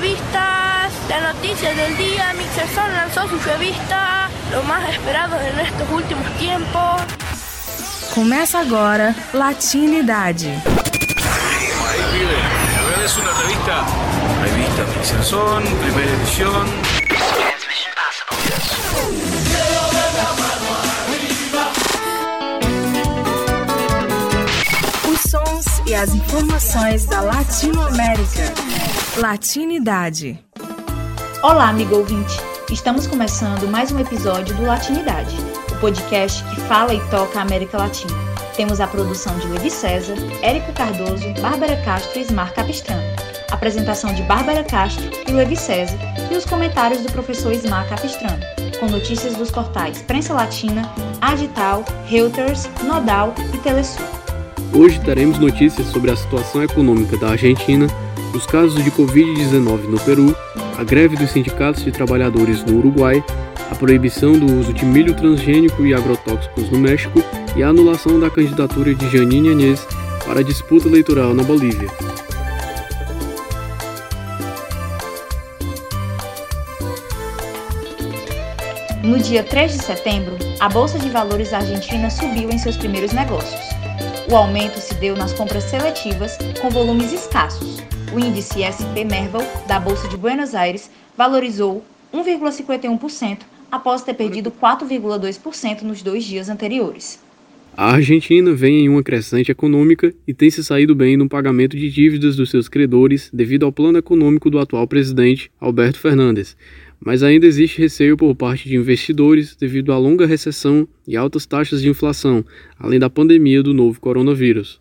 revistas, las noticias del día, Mixerson lanzó su revista, lo más esperado en estos últimos tiempos. Começa agora Latinidade. Es una revista, revista Mixerson, primera edición. Os sons e as informações da Latinoamérica. Latinidade. Olá, amigo ouvinte. Estamos começando mais um episódio do Latinidade, o podcast que fala e toca a América Latina. Temos a produção de Levi César, Érico Cardoso, Bárbara Castro e Ismar Capistrano. Apresentação de Bárbara Castro e Levi César e os comentários do professor Ismar Capistrano, com notícias dos portais Prensa Latina, Agital, Reuters, Nodal e Telesul. Hoje teremos notícias sobre a situação econômica da Argentina, os casos de Covid-19 no Peru, a greve dos sindicatos de trabalhadores no Uruguai, a proibição do uso de milho transgênico e agrotóxicos no México e a anulação da candidatura de Janine Anhes para a disputa eleitoral na Bolívia. No dia 3 de setembro, a Bolsa de Valores argentina subiu em seus primeiros negócios. O aumento se deu nas compras seletivas, com volumes escassos. O índice SP Merval da Bolsa de Buenos Aires valorizou 1,51% após ter perdido 4,2% nos dois dias anteriores. A Argentina vem em uma crescente econômica e tem se saído bem no pagamento de dívidas dos seus credores devido ao plano econômico do atual presidente, Alberto Fernandes. Mas ainda existe receio por parte de investidores devido à longa recessão e altas taxas de inflação, além da pandemia do novo coronavírus.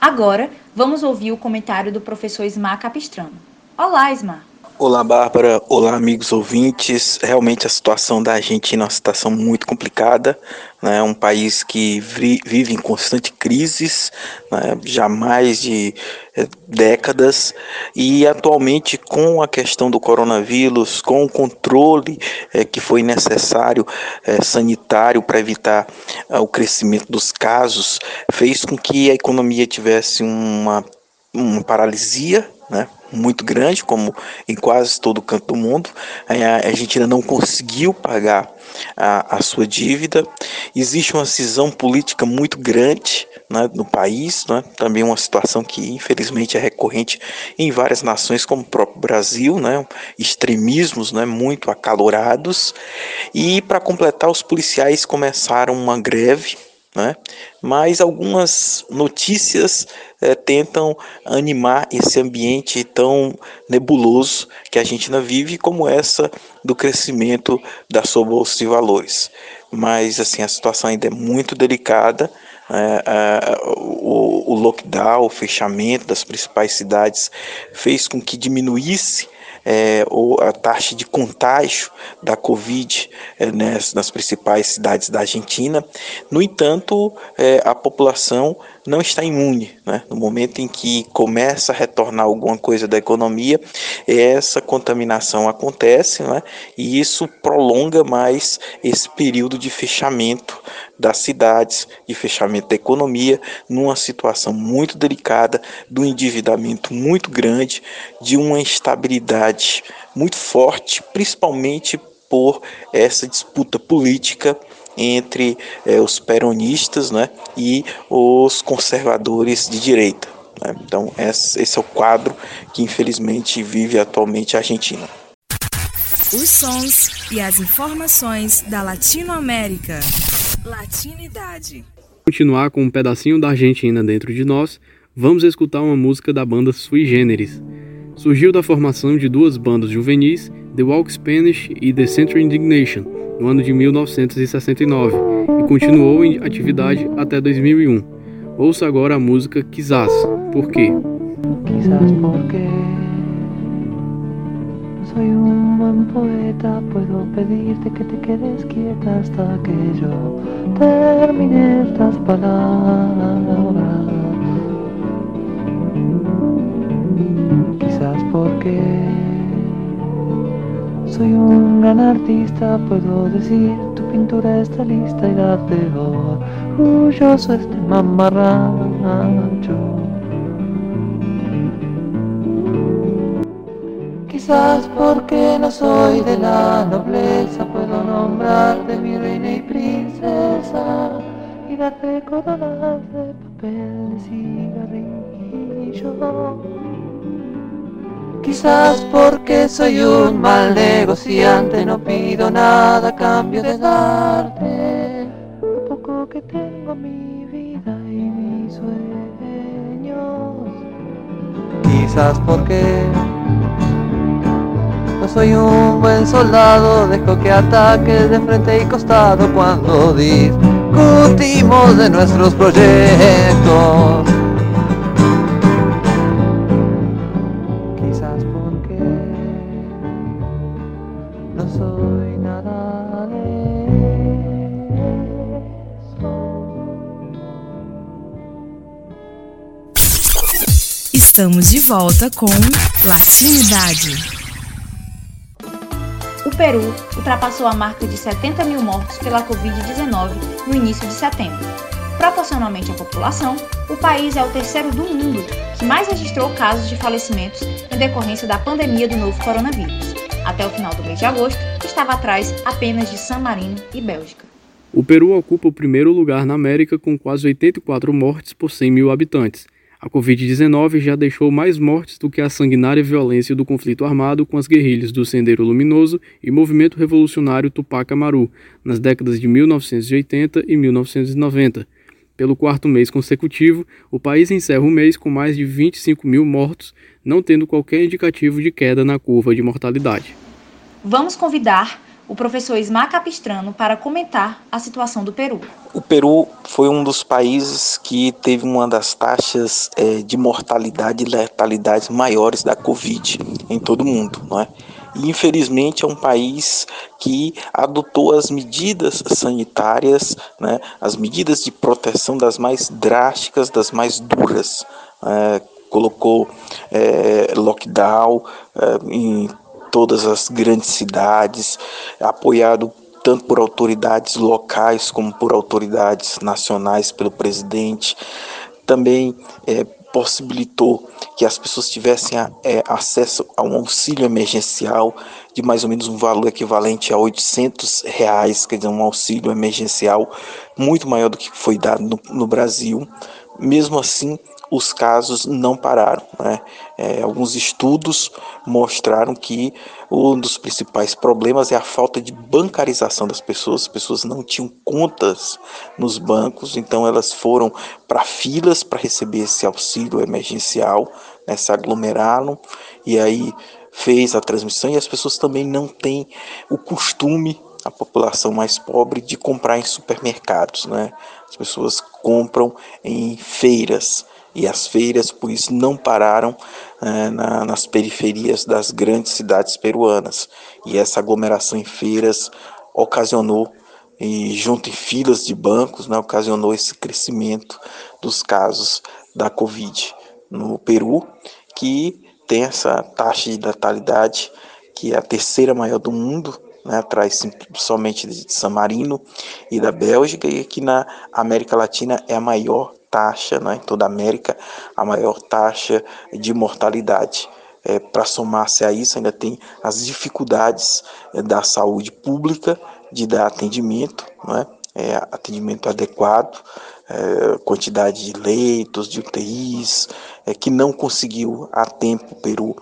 Agora, vamos ouvir o comentário do professor Ismar Capistrano. Olá, Ismar! Olá, Bárbara. Olá, amigos ouvintes. Realmente a situação da Argentina é uma situação muito complicada. Né? Um país que vive em constante crises, né? já mais de é, décadas. E atualmente, com a questão do coronavírus, com o controle é, que foi necessário é, sanitário para evitar o crescimento dos casos, fez com que a economia tivesse uma, uma paralisia, né? muito grande, como em quase todo canto do mundo. A Argentina não conseguiu pagar a, a sua dívida. Existe uma cisão política muito grande né, no país, né, também uma situação que infelizmente é recorrente em várias nações, como o próprio Brasil, né, extremismos né, muito acalorados. E para completar, os policiais começaram uma greve né? Mas algumas notícias é, tentam animar esse ambiente tão nebuloso que a Argentina vive, como essa do crescimento da sua bolsa de valores. Mas assim a situação ainda é muito delicada. É, é, o, o lockdown, o fechamento das principais cidades fez com que diminuísse é, a taxa de contágio da Covid é, nas, nas, principais cidades da Argentina. No entanto, é, a população não está imune. Né? No momento em que começa a retornar alguma coisa da economia, essa contaminação acontece né? e isso prolonga mais esse período de fechamento das cidades, de fechamento da economia, numa situação muito delicada, do endividamento muito grande, de uma instabilidade muito forte, principalmente por essa disputa política entre é, os peronistas né, e os conservadores de direita. Né? Então, esse é o quadro que infelizmente vive atualmente a Argentina. Os sons e as informações da Latinoamérica. Latinidade. Continuar com um pedacinho da Argentina dentro de nós, vamos escutar uma música da banda Sui Generis. Surgiu da formação de duas bandas juvenis, The Walk Spanish e The Central Indignation, no ano de 1969 e continuou em atividade até 2001. Ouça agora a música Quizás. Por quê? Quizás porque soy un buen poeta, puedo pedirte que te quedes quieta hasta que yo termine estas palabras. Quizás porque soy un gran artista, puedo decir, tu pintura está lista y la veo orgulloso este mamarracho. Quizás porque no soy de la nobleza puedo nombrarte mi reina y princesa y darte coronas de papel de cigarrillo. Quizás porque soy un mal negociante no pido nada a cambio de darte lo poco que tengo mi vida y mis sueños. Quizás porque no soy un buen soldado, dejo que ataques de frente y costado cuando discutimos de nuestros proyectos. Estamos de volta com Latinidade. O Peru ultrapassou a marca de 70 mil mortos pela Covid-19 no início de setembro. Proporcionalmente à população, o país é o terceiro do mundo que mais registrou casos de falecimentos em decorrência da pandemia do novo coronavírus. Até o final do mês de agosto, estava atrás apenas de San Marino e Bélgica. O Peru ocupa o primeiro lugar na América com quase 84 mortes por 100 mil habitantes. A Covid-19 já deixou mais mortes do que a sanguinária violência do conflito armado com as guerrilhas do Sendero Luminoso e Movimento Revolucionário Tupac Amaru, nas décadas de 1980 e 1990. Pelo quarto mês consecutivo, o país encerra o mês com mais de 25 mil mortos, não tendo qualquer indicativo de queda na curva de mortalidade. Vamos convidar o professor Ismael Capistrano para comentar a situação do Peru. O Peru foi um dos países que teve uma das taxas é, de mortalidade e letalidade maiores da Covid em todo o mundo, não é? Infelizmente é um país que adotou as medidas sanitárias, né, as medidas de proteção das mais drásticas, das mais duras. É, colocou é, lockdown é, em todas as grandes cidades, apoiado tanto por autoridades locais como por autoridades nacionais, pelo presidente. Também é, possibilitou que as pessoas tivessem é, acesso a um auxílio emergencial de mais ou menos um valor equivalente a 800 reais, quer dizer, um auxílio emergencial muito maior do que foi dado no, no Brasil. Mesmo assim, os casos não pararam. Né? É, alguns estudos mostraram que um dos principais problemas é a falta de bancarização das pessoas. As pessoas não tinham contas nos bancos, então elas foram para filas para receber esse auxílio emergencial, né? se aglomeraram e aí fez a transmissão. E as pessoas também não têm o costume a população mais pobre de comprar em supermercados, né? As pessoas compram em feiras e as feiras, por isso, não pararam é, na, nas periferias das grandes cidades peruanas. E essa aglomeração em feiras ocasionou, e junto em filas de bancos, né, ocasionou esse crescimento dos casos da Covid no Peru, que tem essa taxa de natalidade que é a terceira maior do mundo, né, atrás somente de San Marino e da Bélgica, e aqui na América Latina é a maior taxa, né, em toda a América, a maior taxa de mortalidade. É, Para somar-se a isso, ainda tem as dificuldades é, da saúde pública de dar atendimento, né, é, atendimento adequado, é, quantidade de leitos, de UTIs, é, que não conseguiu a tempo Peru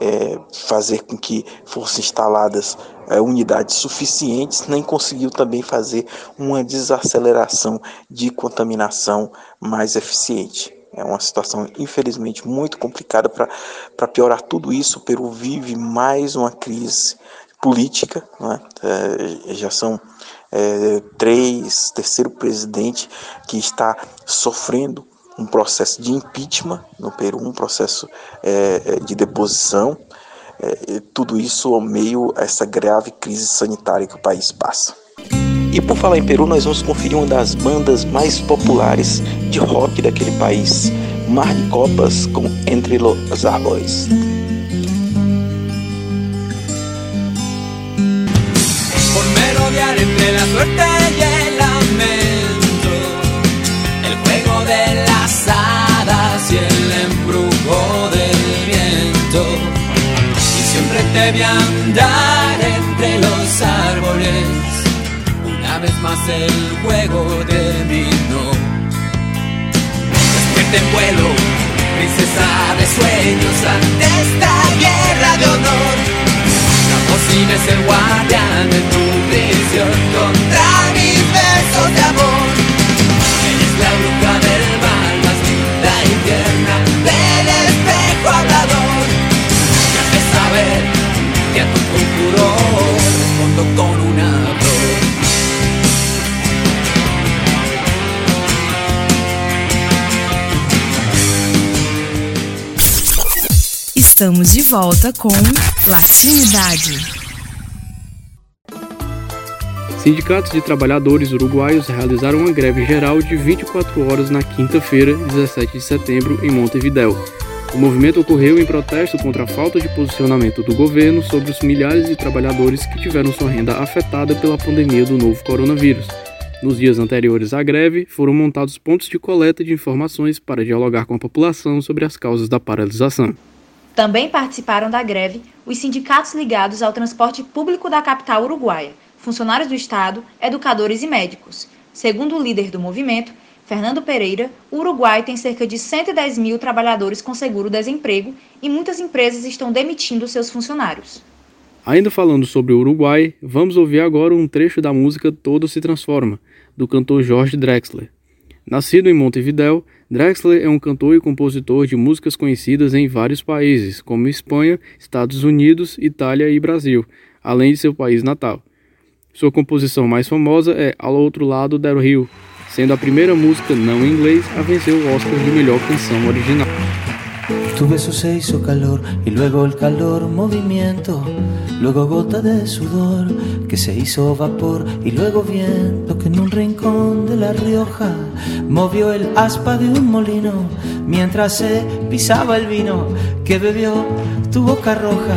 é, fazer com que fossem instaladas unidades suficientes, nem conseguiu também fazer uma desaceleração de contaminação mais eficiente. É uma situação, infelizmente, muito complicada. Para piorar tudo isso, o Peru vive mais uma crise política. É? É, já são é, três, terceiro presidente que está sofrendo um processo de impeachment no Peru, um processo é, é de deposição. É, tudo isso ao meio a essa grave crise sanitária que o país passa. E por falar em Peru, nós vamos conferir uma das bandas mais populares de rock daquele país, Mar de Copas com Entre los Árboles. La suerte y el lamento, el juego de las hadas y el embrujo del viento, y siempre te a andar entre los árboles. Una vez más el juego terminó. Despierta en vuelo, princesa de sueños ante esta guerra de honor. Posible es el guardián de tu prisión contra mis besos de amor. Estamos de volta com Latinidade. Sindicatos de trabalhadores uruguaios realizaram uma greve geral de 24 horas na quinta-feira, 17 de setembro, em Montevidéu. O movimento ocorreu em protesto contra a falta de posicionamento do governo sobre os milhares de trabalhadores que tiveram sua renda afetada pela pandemia do novo coronavírus. Nos dias anteriores à greve, foram montados pontos de coleta de informações para dialogar com a população sobre as causas da paralisação. Também participaram da greve os sindicatos ligados ao transporte público da capital uruguaia, funcionários do Estado, educadores e médicos. Segundo o líder do movimento, Fernando Pereira, o Uruguai tem cerca de 110 mil trabalhadores com seguro-desemprego e muitas empresas estão demitindo seus funcionários. Ainda falando sobre o Uruguai, vamos ouvir agora um trecho da música Todo se Transforma, do cantor Jorge Drexler. Nascido em Montevidéu, Drexler é um cantor e compositor de músicas conhecidas em vários países, como Espanha, Estados Unidos, Itália e Brasil, além de seu país natal. Sua composição mais famosa é Ao Outro Lado del Rio, sendo a primeira música não em inglês a vencer o Oscar de melhor canção original. Tu beso se hizo calor y luego el calor movimiento, luego gota de sudor que se hizo vapor y luego viento que en un rincón de La Rioja movió el aspa de un molino mientras se pisaba el vino que bebió tu boca roja.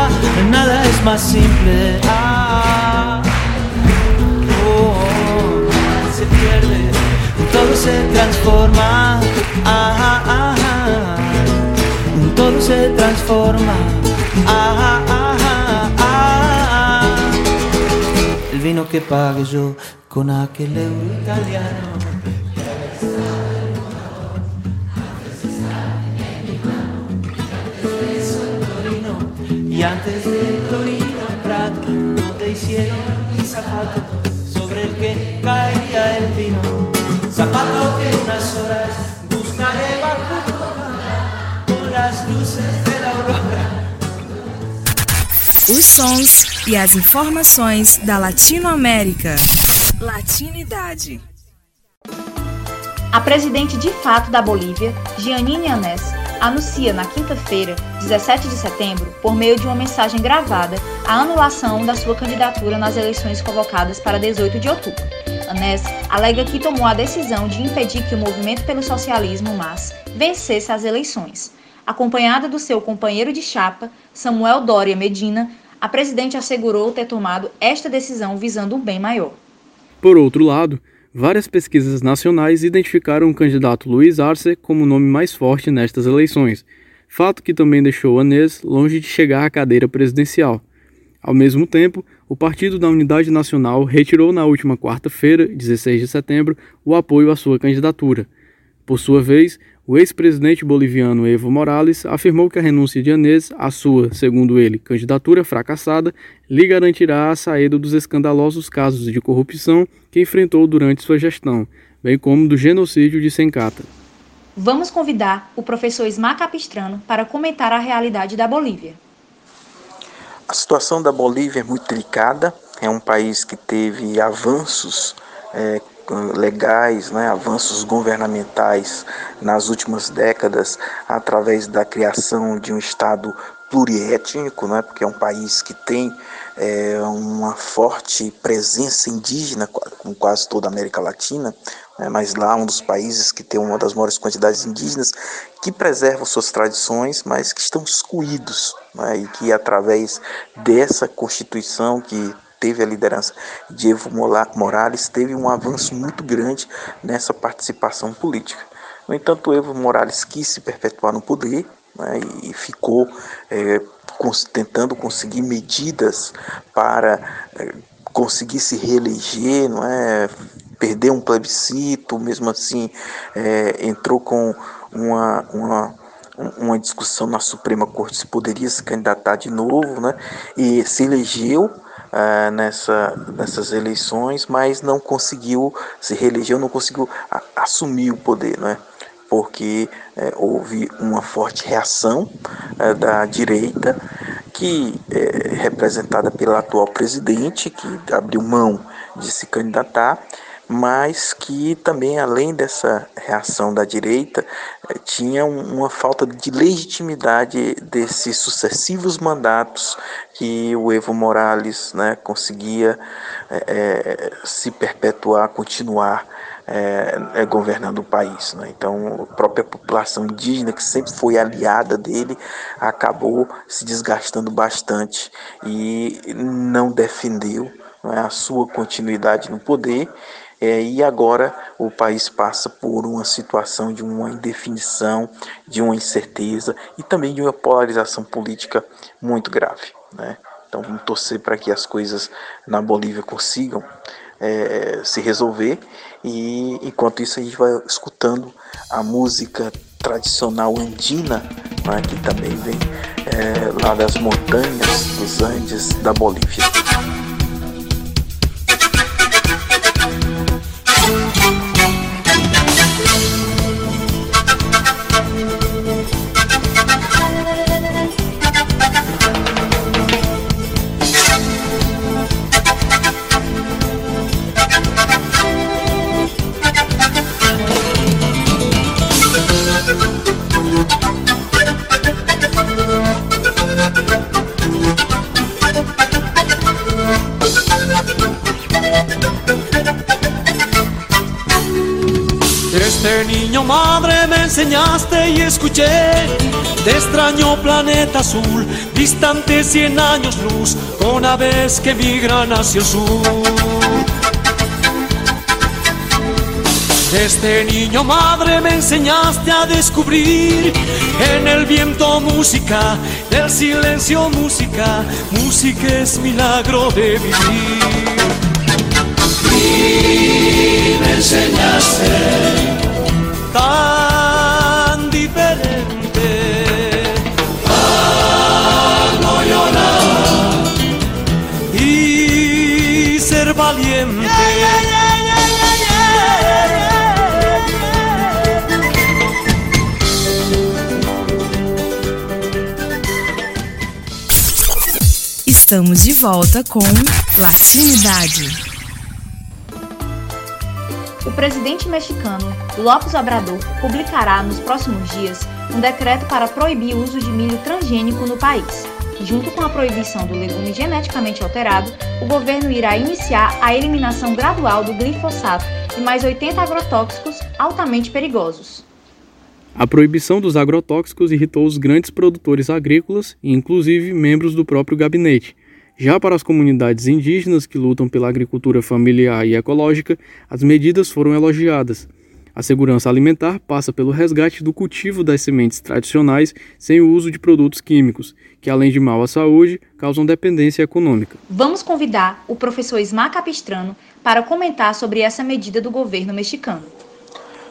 Ah, nada es más simple. Ah, oh, oh, se pierde, todo se transforma. Ah, ah, ah, todo se transforma. Ah, ah, ah, ah. El vino que pague yo con aquel euro italiano. Y antes de Torino Prato no te hicieron mi zapato sobre el que caería el vino. Zapato que unas horas buscaré bajo con las luces de la aurora. Os sons e as informações da Latinoamérica. Latinidade. A presidente de fato da Bolívia, Giannini Anés, anuncia na quinta-feira, 17 de setembro, por meio de uma mensagem gravada, a anulação da sua candidatura nas eleições convocadas para 18 de outubro. Anés alega que tomou a decisão de impedir que o movimento pelo socialismo MAS vencesse as eleições. Acompanhada do seu companheiro de chapa, Samuel Doria Medina, a presidente assegurou ter tomado esta decisão visando um bem maior. Por outro lado, várias pesquisas nacionais identificaram o candidato Luiz Arce como o nome mais forte nestas eleições, fato que também deixou Anês longe de chegar à cadeira presidencial. Ao mesmo tempo, o Partido da Unidade Nacional retirou na última quarta-feira, 16 de setembro, o apoio à sua candidatura. Por sua vez, o ex-presidente boliviano Evo Morales afirmou que a renúncia de Anês à sua, segundo ele, candidatura fracassada lhe garantirá a saída dos escandalosos casos de corrupção que enfrentou durante sua gestão, bem como do genocídio de Sencata. Vamos convidar o professor Ismar Capistrano para comentar a realidade da Bolívia. A situação da Bolívia é muito delicada. É um país que teve avanços é, legais, né, avanços governamentais nas últimas décadas através da criação de um Estado pluriétnico, né, porque é um país que tem é, uma forte presença indígena, com quase toda a América Latina, né, mas lá um dos países que tem uma das maiores quantidades indígenas, que preservam suas tradições, mas que estão excluídos, né, e que através dessa Constituição que teve a liderança de Evo Morales, teve um avanço muito grande nessa participação política. No entanto, Evo Morales quis se perpetuar no poder né, e ficou é, tentando conseguir medidas para é, conseguir se reeleger, não é? perder um plebiscito, mesmo assim é, entrou com uma, uma, uma discussão na Suprema Corte se poderia se candidatar de novo, né? e se elegeu Uh, nessa, nessas eleições, mas não conseguiu se reelegeu, não conseguiu a, assumir o poder, né? porque é, houve uma forte reação é, da direita, que é representada pelo atual presidente, que abriu mão de se candidatar, mas que também, além dessa reação da direita, é, tinha uma falta de legitimidade desses sucessivos mandatos que o Evo Morales né, conseguia é, se perpetuar, continuar é, governando o país. Né? Então, a própria população indígena, que sempre foi aliada dele, acabou se desgastando bastante e não defendeu né, a sua continuidade no poder. É, e agora o país passa por uma situação de uma indefinição, de uma incerteza e também de uma polarização política muito grave. Né? Então vamos torcer para que as coisas na Bolívia consigam é, se resolver e enquanto isso a gente vai escutando a música tradicional andina, né, que também vem é, lá das montanhas dos Andes da Bolívia. De extraño planeta azul, distante cien años luz, con aves que migran hacia el sur. Desde niño madre me enseñaste a descubrir en el viento música, del silencio música, música es milagro de vivir. Y me enseñaste tan Estamos de volta com Latinidade presidente mexicano López Obrador publicará nos próximos dias um decreto para proibir o uso de milho transgênico no país. Junto com a proibição do legume geneticamente alterado, o governo irá iniciar a eliminação gradual do glifosato e mais 80 agrotóxicos altamente perigosos. A proibição dos agrotóxicos irritou os grandes produtores agrícolas e, inclusive, membros do próprio gabinete, já para as comunidades indígenas que lutam pela agricultura familiar e ecológica, as medidas foram elogiadas. A segurança alimentar passa pelo resgate do cultivo das sementes tradicionais sem o uso de produtos químicos, que além de mal à saúde, causam dependência econômica. Vamos convidar o professor Ismar Capistrano para comentar sobre essa medida do governo mexicano.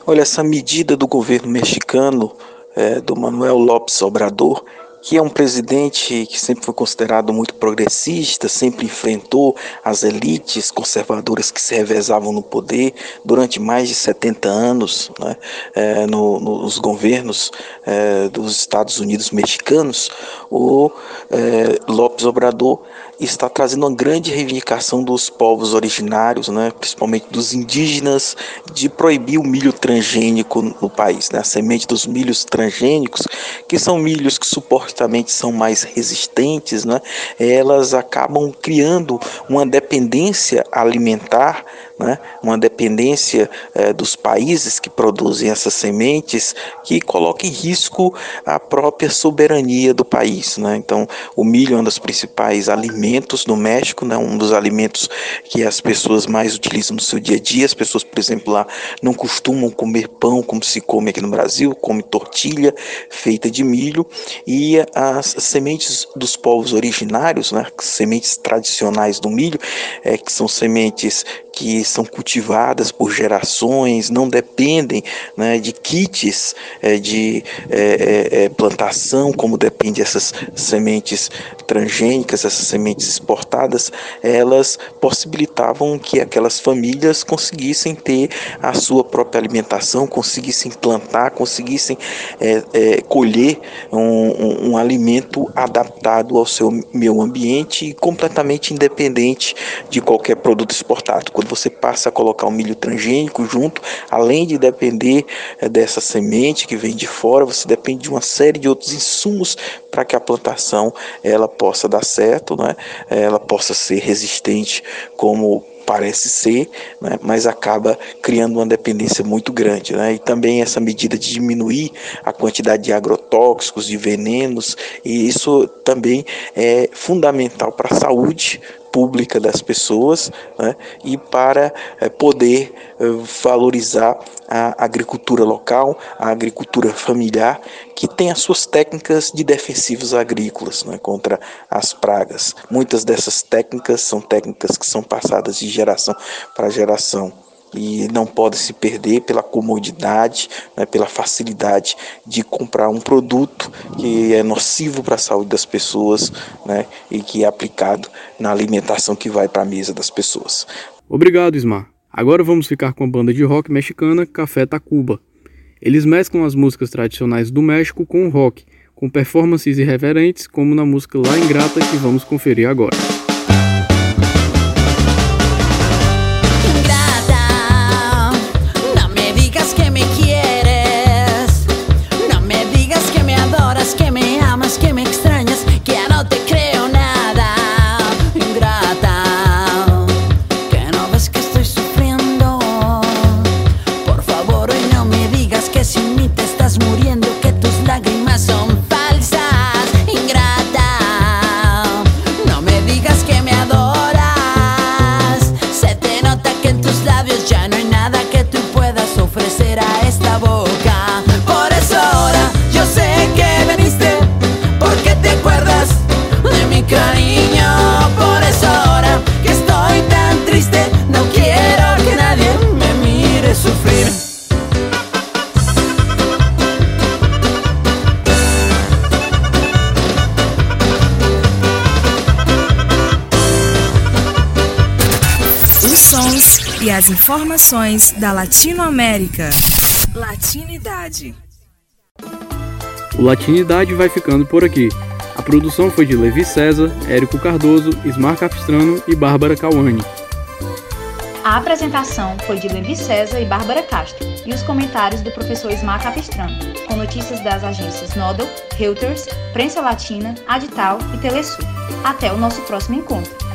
Olha, essa medida do governo mexicano, é, do Manuel López Obrador, que é um presidente que sempre foi considerado muito progressista, sempre enfrentou as elites conservadoras que se revezavam no poder durante mais de 70 anos né, é, no, nos governos é, dos Estados Unidos mexicanos, o é, López Obrador está trazendo uma grande reivindicação dos povos originários, né, principalmente dos indígenas, de proibir o milho transgênico no país. Né, a semente dos milhos transgênicos, que são milhos que supostamente são mais resistentes, né, elas acabam criando uma dependência alimentar né, uma dependência eh, dos países que produzem essas sementes que coloca em risco a própria soberania do país. Né? Então, o milho é um dos principais alimentos no México, né, um dos alimentos que as pessoas mais utilizam no seu dia a dia. As pessoas, por exemplo, lá não costumam comer pão como se come aqui no Brasil, come tortilha feita de milho e as sementes dos povos originários, né, sementes tradicionais do milho, é, que são sementes que são cultivadas por gerações, não dependem né, de kits é, de é, é, é, plantação, como depende essas sementes transgênicas, essas sementes exportadas, elas possibilitavam que aquelas famílias conseguissem ter a sua própria alimentação, conseguissem plantar, conseguissem é, colher um, um, um alimento adaptado ao seu meio ambiente e completamente independente de qualquer produto exportado. Quando você passa a colocar o milho transgênico junto, além de depender é, dessa semente que vem de fora, você depende de uma série de outros insumos para que a plantação ela possa dar certo, né? ela possa ser resistente como parece ser, né, mas acaba criando uma dependência muito grande. Né, e também essa medida de diminuir a quantidade de agrotóxicos, de venenos, e isso também é fundamental para a saúde pública das pessoas né, e para é, poder é, valorizar a agricultura local, a agricultura familiar, que tem as suas técnicas de defensivos agrícolas né, contra as pragas. Muitas dessas técnicas são técnicas que são passadas de geração para geração e não pode se perder pela comodidade, né, pela facilidade de comprar um produto que é nocivo para a saúde das pessoas né, e que é aplicado na alimentação que vai para a mesa das pessoas. Obrigado, Ismar. Agora vamos ficar com a banda de rock mexicana Café Tacuba. Eles mesclam as músicas tradicionais do México com o rock, com performances irreverentes, como na música La Ingrata que vamos conferir agora. As informações da Latinoamérica. Latinidade. O Latinidade vai ficando por aqui. A produção foi de Levi César, Érico Cardoso, Ismar Capistrano e Bárbara Cauani. A apresentação foi de Levi César e Bárbara Castro e os comentários do professor Ismar Capistrano, com notícias das agências Nodal, Reuters, Prensa Latina, Adital e Telesul. Até o nosso próximo encontro.